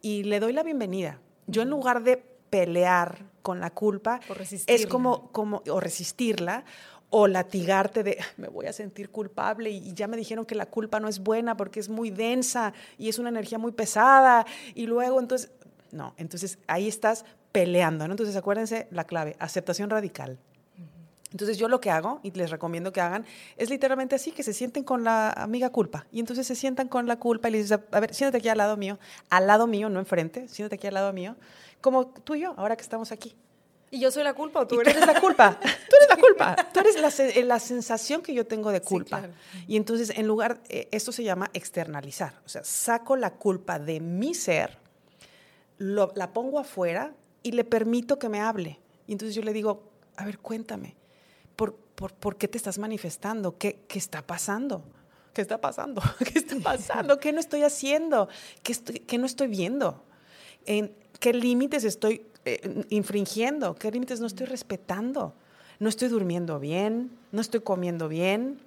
y le doy la bienvenida. Yo en lugar de pelear con la culpa, es como, como, o resistirla, o latigarte de, me voy a sentir culpable y ya me dijeron que la culpa no es buena porque es muy densa y es una energía muy pesada. Y luego, entonces, No, entonces ahí estás peleando, ¿no? Entonces acuérdense la clave, aceptación radical. Entonces yo lo que hago, y les recomiendo que hagan, es literalmente así, que se sienten con la amiga culpa. Y entonces se sientan con la culpa y les dicen, a ver, siéntate aquí al lado mío, al lado mío, no enfrente, siéntate aquí al lado mío, como tú y yo, ahora que estamos aquí. ¿Y yo soy la culpa o tú, eres? la culpa? Tú eres la culpa. Tú eres la, eh, la sensación que yo tengo de culpa. Y entonces, en lugar, eh, esto se llama externalizar. O sea, saco la culpa de mi ser, la pongo afuera y le permito que me hable. Y entonces yo le digo, a ver, cuéntame, ¿por, por, qué te estás manifestando? ¿Qué, ¿Qué está pasando? ¿Qué está pasando? ¿Qué está pasando? ¿Qué no estoy haciendo? ¿Qué, estoy, qué no estoy viendo? ¿En qué límites estoy eh, infringiendo? ¿Qué límites no estoy respetando? No estoy durmiendo bien, no estoy comiendo bien.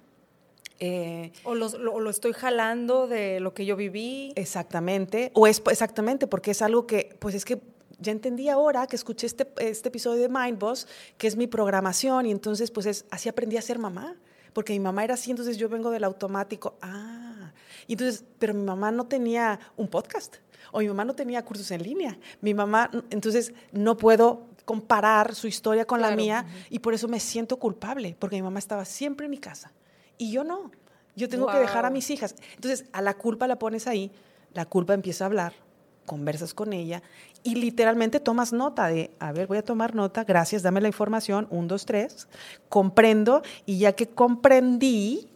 Eh, o, lo, estoy jalando de lo que yo viví. Exactamente, o es exactamente porque es algo que, pues es que ya entendí ahora que escuché este, este episodio de Mindboss, que es mi programación, y entonces pues es, así aprendí a ser mamá, porque mi mamá era así, entonces yo vengo del automático, ah, y entonces, pero mi mamá no tenía un podcast o mi mamá no tenía cursos en línea. Mi mamá, entonces no puedo comparar su historia con la mía y por eso me siento culpable, porque mi mamá estaba siempre en mi casa y yo no. Yo tengo que dejar a mis hijas. Entonces, a la culpa la pones ahí, la culpa empieza a hablar, conversas con ella y literalmente tomas nota de, a ver, voy a tomar nota, gracias, dame la información, un, dos, tres, comprendo y ya que comprendí,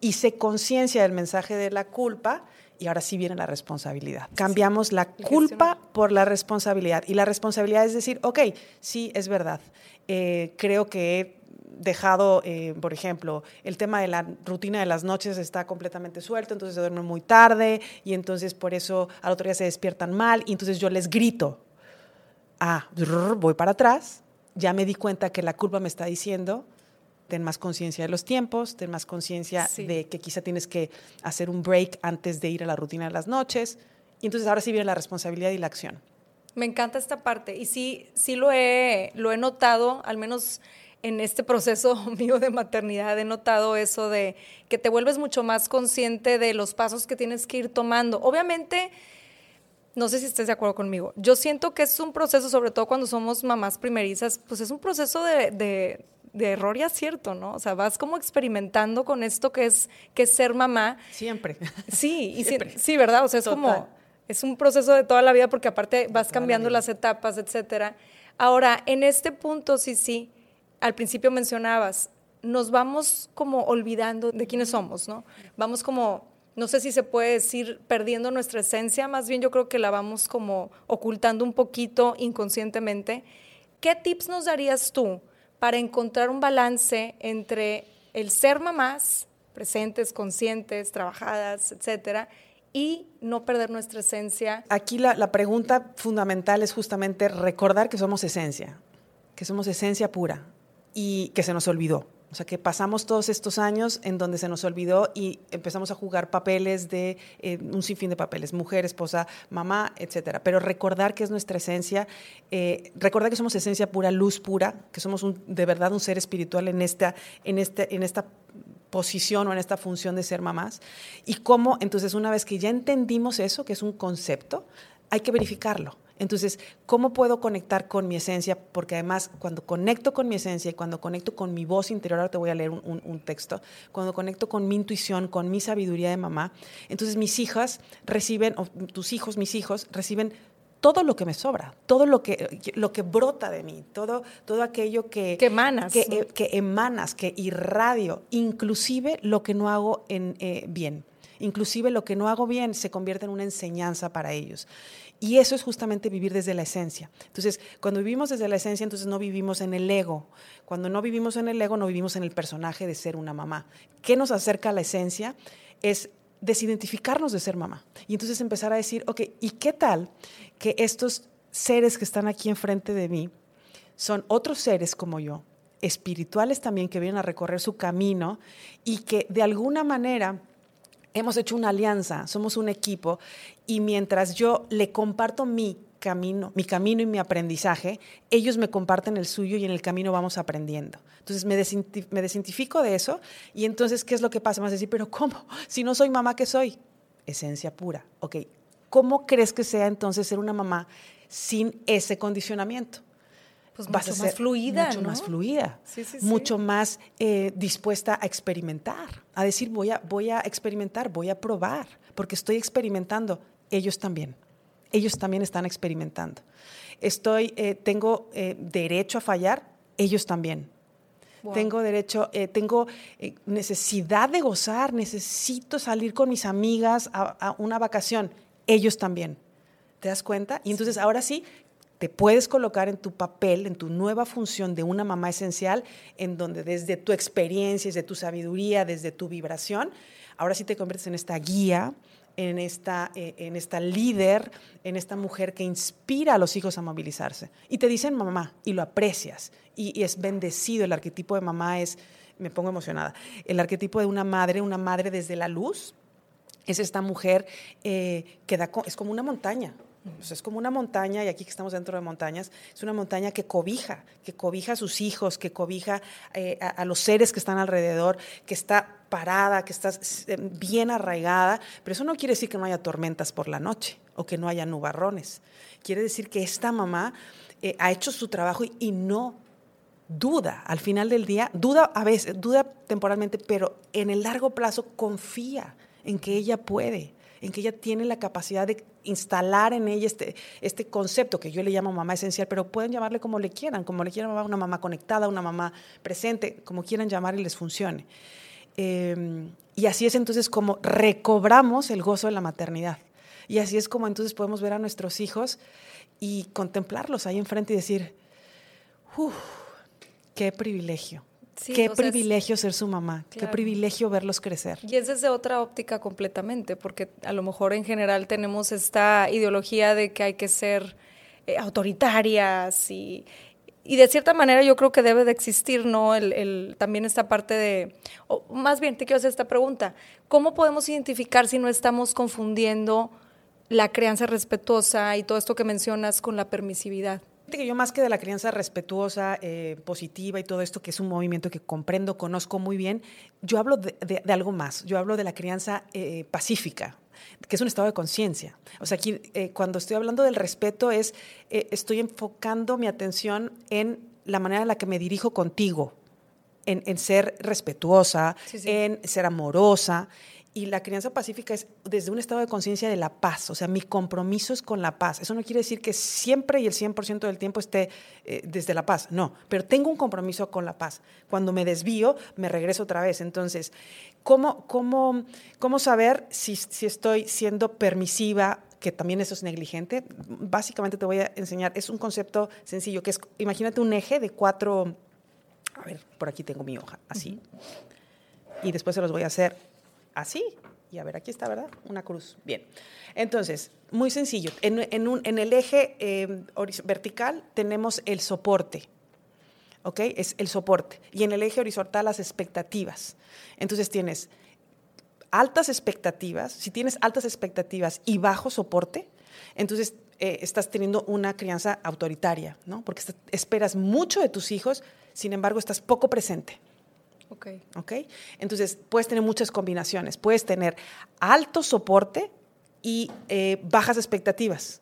hice conciencia del mensaje de la culpa, y ahora sí viene la responsabilidad. Cambiamos la culpa por la responsabilidad. Y la responsabilidad es decir, ok, sí, es verdad. Eh, creo que dejado, eh, por ejemplo, el tema de la rutina de las noches está completamente suelto, entonces se duermen muy tarde y entonces por eso al otro día se despiertan mal y entonces yo les grito. Ah, voy para atrás, ya me di cuenta que la culpa me está diciendo, ten más conciencia de los tiempos, ten más conciencia de que quizá tienes que hacer un break antes de ir a la rutina de las noches. Y entonces ahora sí viene la responsabilidad y la acción. Me encanta esta parte y sí, sí lo he, lo he notado, al menos en este proceso mío de maternidad, he notado eso de que te vuelves mucho más consciente de los pasos que tienes que ir tomando. Obviamente, no sé si estés de acuerdo conmigo, yo siento que es un proceso, sobre todo cuando somos mamás primerizas, pues es un proceso de de error y acierto, ¿no? O sea, vas como experimentando con esto que es, que es ser mamá. Siempre. Sí, y Sí, ¿verdad? O sea, es como, es un proceso de toda la vida porque aparte vas cambiando las etapas, etcétera. Ahora, en este punto, sí, sí, al principio mencionabas, nos vamos como olvidando de quiénes somos, ¿no? Vamos como, no sé si se puede decir, perdiendo nuestra esencia, más bien yo creo que la vamos como ocultando un poquito inconscientemente. ¿Qué tips nos darías tú? para encontrar un balance entre el ser mamás, presentes, conscientes, trabajadas, etcétera, y no perder nuestra esencia. Aquí la, la, pregunta fundamental es justamente recordar que somos esencia, que somos esencia pura y que se nos olvidó. O sea, que pasamos todos estos años en donde se nos olvidó y empezamos a jugar papeles de eh, un sinfín de papeles, mujer, esposa, mamá, etcétera. Pero recordar que es nuestra esencia, eh, recordar que somos esencia pura, luz pura, que somos un, de verdad un ser espiritual en esta, en este, en esta posición o en esta función de ser mamás. Y cómo, entonces, una vez que ya entendimos eso, que es un concepto, hay que verificarlo. Entonces, ¿cómo puedo conectar con mi esencia? Porque además, cuando conecto con mi esencia y cuando conecto con mi voz interior, ahora te voy a leer un, texto, cuando conecto con mi intuición, con mi sabiduría de mamá, entonces mis hijas reciben, o tus hijos, mis hijos, reciben todo lo que me sobra, todo lo que, lo que brota de mí, todo, todo aquello que, que emanas. Que, eh, que, emanas, que irradio, inclusive lo que no hago en, eh, bien. Inclusive lo que no hago bien se convierte en una enseñanza para ellos. Y eso es justamente vivir desde la esencia. Entonces, cuando vivimos desde la esencia, entonces no vivimos en el ego. Cuando no vivimos en el ego, no vivimos en el personaje de ser una mamá. ¿Qué nos acerca a la esencia? Es desidentificarnos de ser mamá. Y entonces empezar a decir, ok, ¿y qué tal que estos seres que están aquí enfrente de mí son otros seres como yo, espirituales también, que vienen a recorrer su camino y que de alguna manera hemos hecho una alianza, somos un equipo y mientras yo le comparto mi camino, mi camino y mi aprendizaje, ellos me comparten el suyo y en el camino vamos aprendiendo. Entonces me, desidentifico de eso y entonces, ¿qué es lo que pasa? Me vas a decir, pero ¿cómo? Si no soy mamá, ¿qué soy? Esencia pura. Ok, ¿cómo crees que sea entonces ser una mamá sin ese condicionamiento. Pues mucho más fluida, mucho más fluida, mucho más eh, dispuesta a experimentar, a decir voy a, voy a experimentar, voy a probar, porque estoy experimentando. Ellos también, ellos también están experimentando. Estoy, eh, tengo eh, derecho a fallar, ellos también. Tengo derecho, tengo necesidad de gozar, necesito salir con mis amigas a, a una vacación, ellos también. ¿Te das cuenta? Y entonces ahora sí, te puedes colocar en tu papel, en tu nueva función de una mamá esencial, en donde desde tu experiencia, desde tu sabiduría, desde tu vibración, ahora sí te conviertes en esta guía, en esta, eh, en esta líder, en esta mujer que inspira a los hijos a movilizarse. Y te dicen mamá, y lo aprecias, y, es bendecido. El arquetipo de mamá es, me pongo emocionada, el arquetipo de una madre, una madre desde la luz, es esta mujer eh, que da, es como una montaña, es como una montaña, y aquí que estamos dentro de montañas, es una montaña que cobija, que cobija a sus hijos, que cobija eh, a, los seres que están alrededor, que está parada, que está eh, bien arraigada, pero eso no quiere decir que no haya tormentas por la noche o que no haya nubarrones. Quiere decir que esta mamá eh, ha hecho su trabajo y, no duda al final del día, duda a veces, duda temporalmente, pero en el largo plazo confía en que ella puede en que ella tiene la capacidad de instalar en ella este, este concepto que yo le llamo mamá esencial, pero pueden llamarle como le quieran, como le quieran una mamá conectada, una mamá presente, como quieran llamar y les funcione. Em, y así es entonces como recobramos el gozo de la maternidad. Y así es como entonces podemos ver a nuestros hijos y contemplarlos ahí enfrente y decir, qué privilegio qué privilegio ser su mamá, qué privilegio verlos crecer. Y es desde otra óptica completamente, porque a lo mejor en general tenemos esta ideología de que hay que ser eh, autoritarias y, y, de cierta manera yo creo que debe de existir, ¿no? El, también esta parte de, más bien te quiero hacer esta pregunta, ¿cómo podemos identificar si no estamos confundiendo la crianza respetuosa y todo esto que mencionas con la permisividad? Que yo más que de la crianza respetuosa, eh, positiva y todo esto, que es un movimiento que comprendo, conozco muy bien, yo hablo de, algo más. Yo hablo de la crianza eh, pacífica, que es un estado de conciencia. O sea, aquí eh, cuando estoy hablando del respeto es, estoy enfocando mi atención en la manera en la que me dirijo contigo, en, ser respetuosa, en ser amorosa y la crianza pacífica es desde un estado de conciencia de la paz, o sea, mi compromiso es con la paz. Eso no quiere decir que siempre y el 100% del tiempo esté eh, desde la paz, no, pero tengo un compromiso con la paz. Cuando me desvío, me regreso otra vez. Entonces, ¿cómo, cómo, cómo saber si, si estoy siendo permisiva? que también eso es negligente. Básicamente te voy a enseñar, es un concepto sencillo, que es, imagínate un eje de cuatro, a ver, por aquí tengo mi hoja, así. Y después se los voy a hacer así. Y a ver, aquí está, ¿verdad? Una cruz. Bien. Entonces, muy sencillo. En, un, en el eje eh, vertical tenemos el soporte. ¿Ok? Es el soporte. Y en el eje horizontal las expectativas. Entonces tienes altas expectativas. Si tienes altas expectativas y bajo soporte, entonces eh, estás teniendo una crianza autoritaria, ¿no? Porque esperas mucho de tus hijos, sin embargo, estás poco presente. Ok. Ok. Entonces, puedes tener muchas combinaciones. Puedes tener alto soporte y eh, bajas expectativas.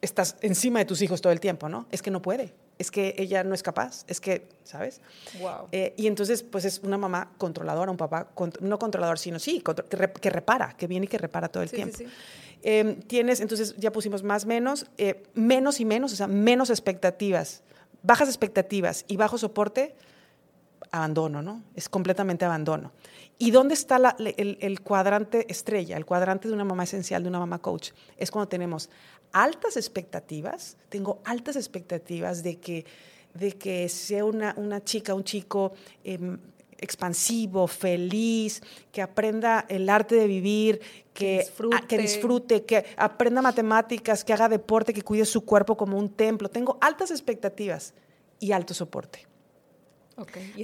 Estás encima de tus hijos todo el tiempo, ¿no? Es que no puede. Es que ella no es capaz. Es que, ¿sabes? Wow. Eh, y entonces, pues es una mamá controladora, un papá, no controlador, sino sí, que, repara, que viene y que repara todo el tiempo. Sí, sí. Em, tienes, entonces ya pusimos más, menos, eh, menos y menos, o sea, menos expectativas, bajas expectativas y bajo soporte abandono, ¿no? Es completamente abandono. ¿Y dónde está el, cuadrante estrella, el cuadrante de una mamá esencial, de una mamá coach? Es cuando tenemos altas expectativas, tengo altas expectativas de que, de que sea una, chica, un chico em, expansivo, feliz, que aprenda el arte de vivir, que disfrute. que disfrute, que aprenda matemáticas, que haga deporte, que cuide su cuerpo como un templo. Tengo altas expectativas y alto soporte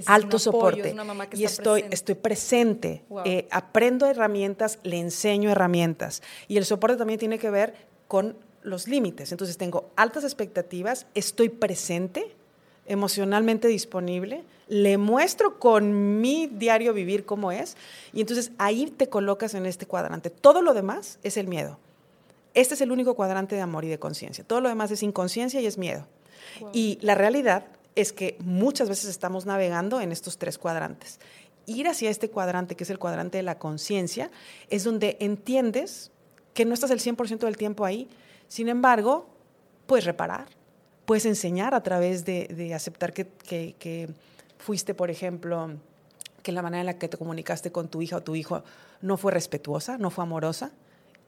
alto soporte. y estoy, presente. estoy presente. Eh, aprendo herramientas, le enseño herramientas. Y el soporte también tiene que ver con los límites. Entonces tengo altas expectativas, estoy presente, emocionalmente disponible, le muestro con mi diario vivir cómo es, y entonces ahí te colocas en este cuadrante. Todo lo demás es el miedo. Este es el único cuadrante de amor y de conciencia. Todo lo demás es inconsciencia y es miedo. Y la realidad es que muchas veces estamos navegando en estos tres cuadrantes. Ir hacia este cuadrante, que es el cuadrante de la conciencia, es donde entiendes que no estás el 100% del tiempo ahí. Sin embargo, puedes reparar, puedes enseñar a través de, aceptar que, que fuiste, por ejemplo, que la manera en la que te comunicaste con tu hija o tu hijo no fue respetuosa, no fue amorosa.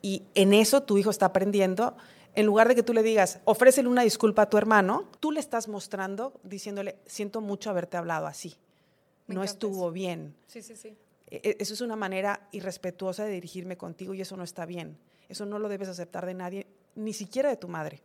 Y en eso tu hijo está aprendiendo. En lugar de que tú le digas, ofrécele una disculpa a tu hermano, tú le estás mostrando, diciéndole, siento mucho haberte hablado así. no estuvo bien. Sí, sí, sí. E, e, eso es una manera irrespetuosa de dirigirme contigo y eso no está bien. Eso no lo debes aceptar de nadie, ni siquiera de tu madre.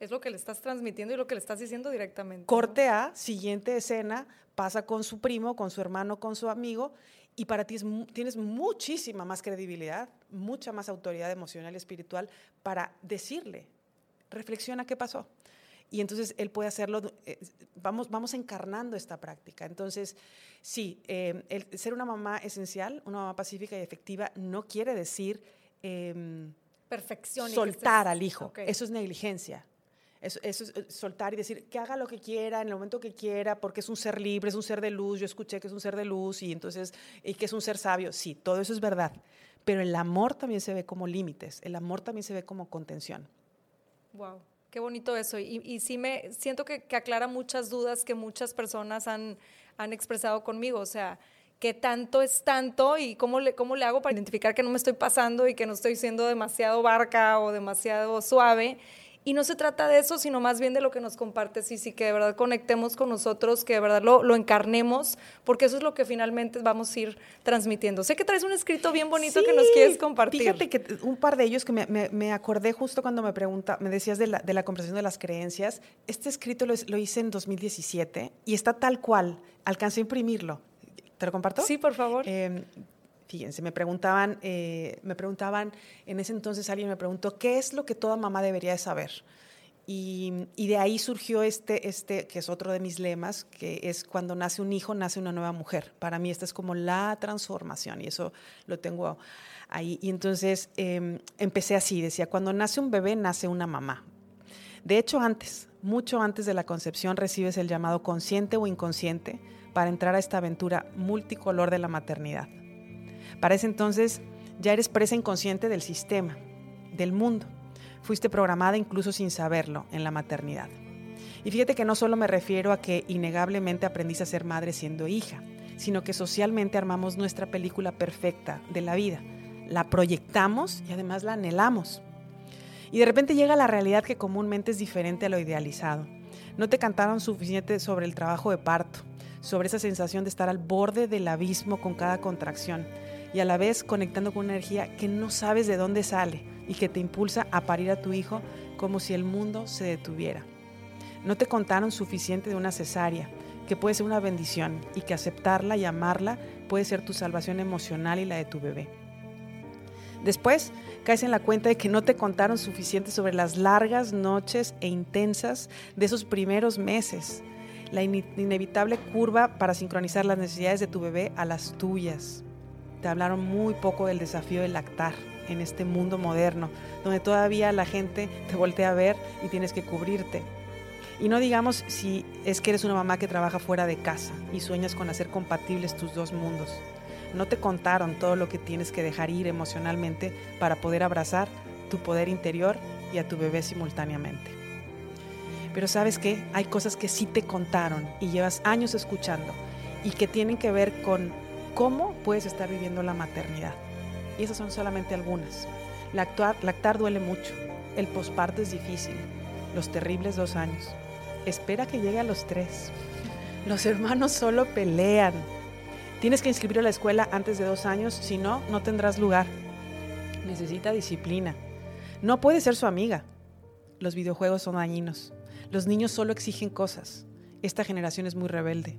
Es lo que le estás transmitiendo y lo que le estás diciendo directamente. Corte A, siguiente escena, pasa con su primo, con su hermano, con su amigo, y para ti tienes muchísima más credibilidad, mucha más autoridad emocional y espiritual para decirle, reflexiona qué pasó. Y entonces él puede hacerlo, eh, vamos, vamos encarnando esta práctica. Entonces, sí, eh, el ser una mamá esencial, una mamá pacífica y efectiva, no quiere decir... Em, Perfección. Soltar al hijo. Eso es negligencia. Eso, es eh, soltar y decir que haga lo que quiera en el momento que quiera, porque es un ser libre, es un ser de luz. Yo escuché que es un ser de luz y entonces, y que es un ser sabio. Sí, todo eso es verdad. Pero el amor también se ve como límites, el amor también se ve como contención. Wow. Qué bonito eso. Y, y sí me siento que, aclara muchas dudas que muchas personas han, han expresado conmigo. O sea, qué tanto es tanto y cómo cómo le hago para identificar que no me estoy pasando y que no estoy siendo demasiado barca o demasiado suave. Y no se trata de eso, sino más bien de lo que nos comparte sí que de verdad conectemos con nosotros, que de verdad lo, lo, encarnemos, porque eso es lo que finalmente vamos a ir transmitiendo. Sé que traes un escrito bien bonito que nos quieres compartir. Fíjate que un par de ellos que me, me, acordé justo cuando me pregunta, me decías de la, de la conversación de las creencias. Este escrito lo, lo hice en 2017 y está tal cual. Alcancé a imprimirlo. ¿Te lo comparto? Sí, por favor. Eh, Fíjense, me preguntaban, eh, me preguntaban, en ese entonces alguien me preguntó, ¿qué es lo que toda mamá debería de saber? Y, de ahí surgió este, este, que es otro de mis lemas, que es cuando nace un hijo, nace una nueva mujer. Para mí esta es como la transformación y eso lo tengo ahí. Y entonces em, empecé así, decía, cuando nace un bebé, nace una mamá. De hecho, antes, mucho antes de la concepción, recibes el llamado consciente o inconsciente para entrar a esta aventura multicolor de la maternidad. Para ese entonces ya eres presa inconsciente del sistema, del mundo. Fuiste programada incluso sin saberlo en la maternidad. Y fíjate que no solo me refiero a que innegablemente aprendiste a ser madre siendo hija, sino que socialmente armamos nuestra película perfecta de la vida. La proyectamos y además la anhelamos. Y de repente llega la realidad que comúnmente es diferente a lo idealizado. No te cantaron suficiente sobre el trabajo de parto, sobre esa sensación de estar al borde del abismo con cada contracción, y a la vez conectando con una energía que no sabes de dónde sale y que te impulsa a parir a tu hijo como si el mundo se detuviera. No te contaron suficiente de una cesárea, que puede ser una bendición y que aceptarla y amarla puede ser tu salvación emocional y la de tu bebé. Después caes en la cuenta de que no te contaron suficiente sobre las largas noches e intensas de esos primeros meses, la inevitable curva para sincronizar las necesidades de tu bebé a las tuyas te hablaron muy poco del desafío de lactar en este mundo moderno, donde todavía la gente te voltea a ver y tienes que cubrirte. Y no digamos si es que eres una mamá que trabaja fuera de casa y sueñas con hacer compatibles tus dos mundos. No te contaron todo lo que tienes que dejar ir emocionalmente para poder abrazar tu poder interior y a tu bebé simultáneamente. Pero sabes qué, hay cosas que sí te contaron y llevas años escuchando y que tienen que ver con cómo puedes estar viviendo la maternidad. Y esas son solamente algunas. Lactar, lactar duele mucho. El posparto es difícil. Los terribles dos años. Espera que llegue a los tres. Los hermanos solo pelean. Tienes que inscribir a la escuela antes de dos años, si no, no tendrás lugar. Necesita disciplina. No puede ser su amiga. Los videojuegos son dañinos. Los niños solo exigen cosas. Esta generación es muy rebelde.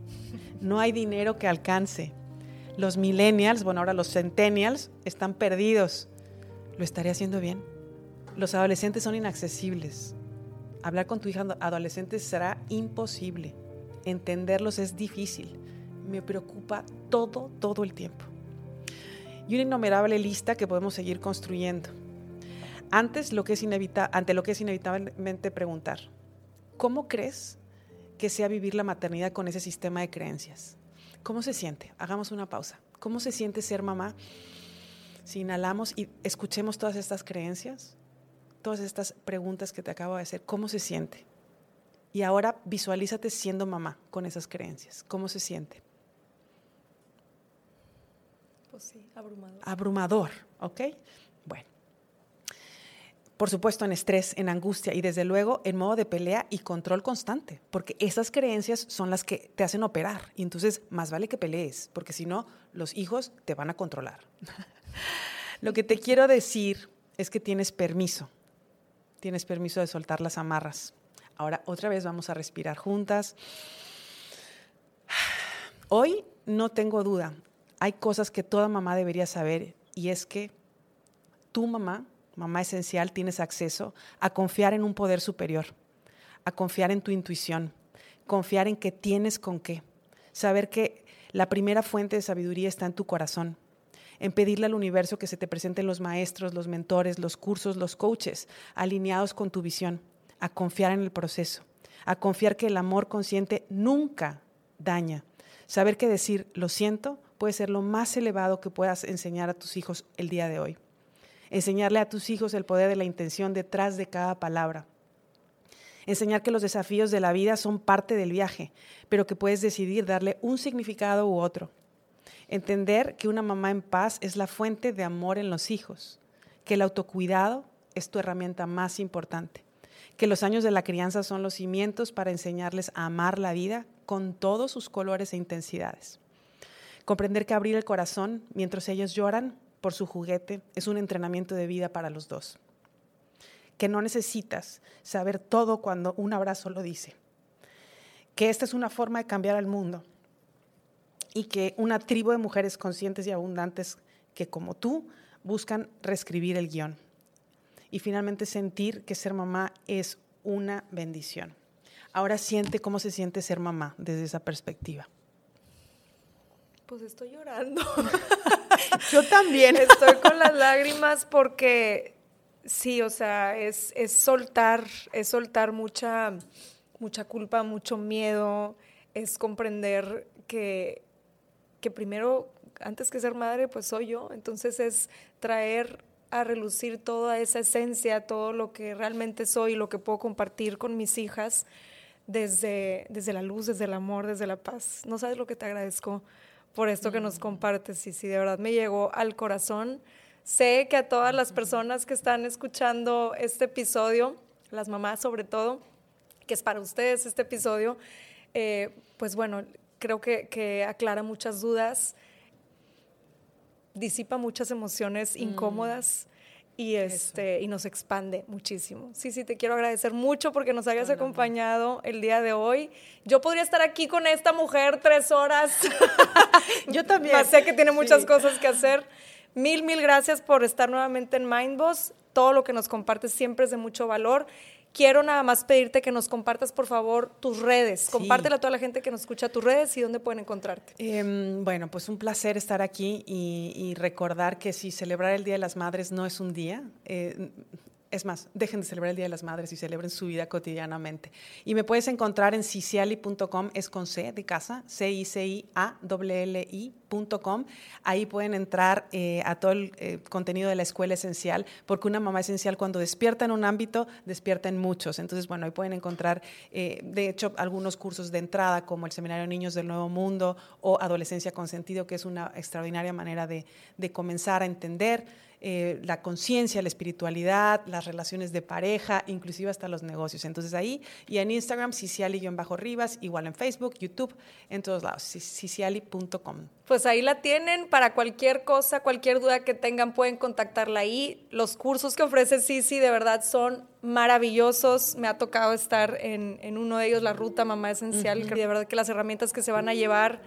No hay dinero que alcance. Los millennials, bueno, ahora los centennials, están perdidos. ¿Lo estaré haciendo bien? Los adolescentes son inaccesibles. Hablar con tu hija adolescente será imposible. Entenderlos es difícil. Me preocupa todo, todo el tiempo. Y una innumerable lista que podemos seguir construyendo. antes lo que es ante lo que es inevitablemente preguntar, ¿cómo crees que sea vivir la maternidad con ese sistema de creencias? ¿Cómo se siente? Hagamos una pausa. ¿Cómo se siente ser mamá? Si inhalamos y escuchemos todas estas creencias, todas estas preguntas que te acabo de hacer, ¿cómo se siente? Y ahora visualízate siendo mamá con esas creencias. ¿Cómo se siente? Pues sí, abrumador. Abrumador, ¿ok? Por supuesto, en estrés, en angustia y desde luego en modo de pelea y control constante, porque esas creencias son las que te hacen operar. Y entonces, más vale que pelees, porque si no, los hijos te van a controlar. Lo que te quiero decir es que tienes permiso. Tienes permiso de soltar las amarras. Ahora otra vez vamos a respirar juntas. Hoy no tengo duda, hay cosas que toda mamá debería saber y es que tu mamá, mamá esencial, tienes acceso a confiar en un poder superior, a confiar en tu intuición, confiar en que tienes con qué, saber que la primera fuente de sabiduría está en tu corazón, en pedirle al universo que se te presenten los maestros, los mentores, los cursos, los coaches, alineados con tu visión a confiar en el proceso, a confiar que el amor consciente nunca daña. Saber que decir lo siento puede ser lo más elevado que puedas enseñar a tus hijos el día de hoy. Enseñarle a tus hijos el poder de la intención detrás de cada palabra. Enseñar que los desafíos de la vida son parte del viaje, pero que puedes decidir darle un significado u otro. Entender que una mamá en paz es la fuente de amor en los hijos, que el autocuidado es tu herramienta más importante que los años de la crianza son los cimientos para enseñarles a amar la vida con todos sus colores e intensidades. Comprender que abrir el corazón mientras ellos lloran por su juguete es un entrenamiento de vida para los dos. Que no necesitas saber todo cuando un abrazo lo dice. Que esta es una forma de cambiar al mundo. Y que una tribu de mujeres conscientes y abundantes que como tú buscan reescribir el guion y finalmente sentir que ser mamá es una bendición. Ahora siente cómo se siente ser mamá desde esa perspectiva. Pues estoy llorando. Yo también. Estoy con las lágrimas porque sí, o sea, es, es soltar, es soltar mucha, mucha culpa, mucho miedo, es comprender que, que primero, antes que ser madre, pues soy yo. Entonces es traer a relucir toda esa esencia, todo lo que realmente soy, lo que puedo compartir con mis hijas desde, desde la luz, desde el amor, desde la paz. No sabes lo que te agradezco por esto que nos mm. compartes y si de verdad me llegó al corazón. Sé que a todas las personas que están escuchando este episodio, las mamás sobre todo, que es para ustedes este episodio, eh, pues bueno, creo que, que aclara muchas dudas disipa muchas emociones mm. incómodas y este y nos expande muchísimo. Sí, sí, te quiero agradecer mucho porque nos hayas acompañado el día de hoy. Yo podría estar aquí con esta mujer tres horas. Yo también. sé que tiene muchas cosas que hacer. Mil, mil gracias por estar nuevamente en Mindboss. Todo lo que nos compartes siempre es de mucho valor quiero nada más pedirte que nos compartas, por favor, tus redes. Compártela a toda la gente que nos escucha tus redes y dónde pueden encontrarte. Em, bueno, pues un placer estar aquí y, recordar que si celebrar el Día de las Madres no es un día, eh, es más, dejen de celebrar el Día de las Madres y celebren su vida cotidianamente. Y me puedes encontrar en ciciali.com, es con C de casa, c i c i a l icom Ahí pueden entrar eh, a todo el eh, contenido de la escuela esencial, porque una mamá esencial cuando despierta en un ámbito, despierta en muchos. Entonces, bueno, ahí pueden encontrar, eh, de hecho, algunos cursos de entrada, como el Seminario Niños del Nuevo Mundo o Adolescencia con Sentido, que es una extraordinaria manera de comenzar a entender eh, la conciencia, la espiritualidad, las relaciones de pareja, inclusive hasta los negocios. Entonces ahí, y en Instagram, ciciali-rivas, igual en Facebook, YouTube, en todos lados, ciciali.com. Pues ahí la tienen, para cualquier cosa, cualquier duda que tengan, pueden contactarla ahí. Los cursos que ofrece Cici de verdad son maravillosos. Me ha tocado estar en, en uno de ellos, la ruta Mamá Esencial, de verdad que las herramientas que se van a llevar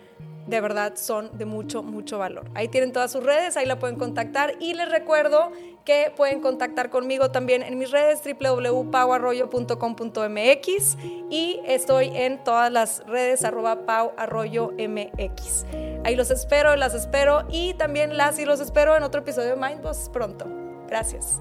de verdad son de mucho, mucho valor. Ahí tienen todas sus redes, ahí la pueden contactar y les recuerdo que pueden contactar conmigo también en mis redes www.pauarroyo.com.mx y estoy en todas las redes arroba pauarroyomx. Ahí los espero, las espero y también las y los espero en otro episodio de Mindboss pronto. Gracias.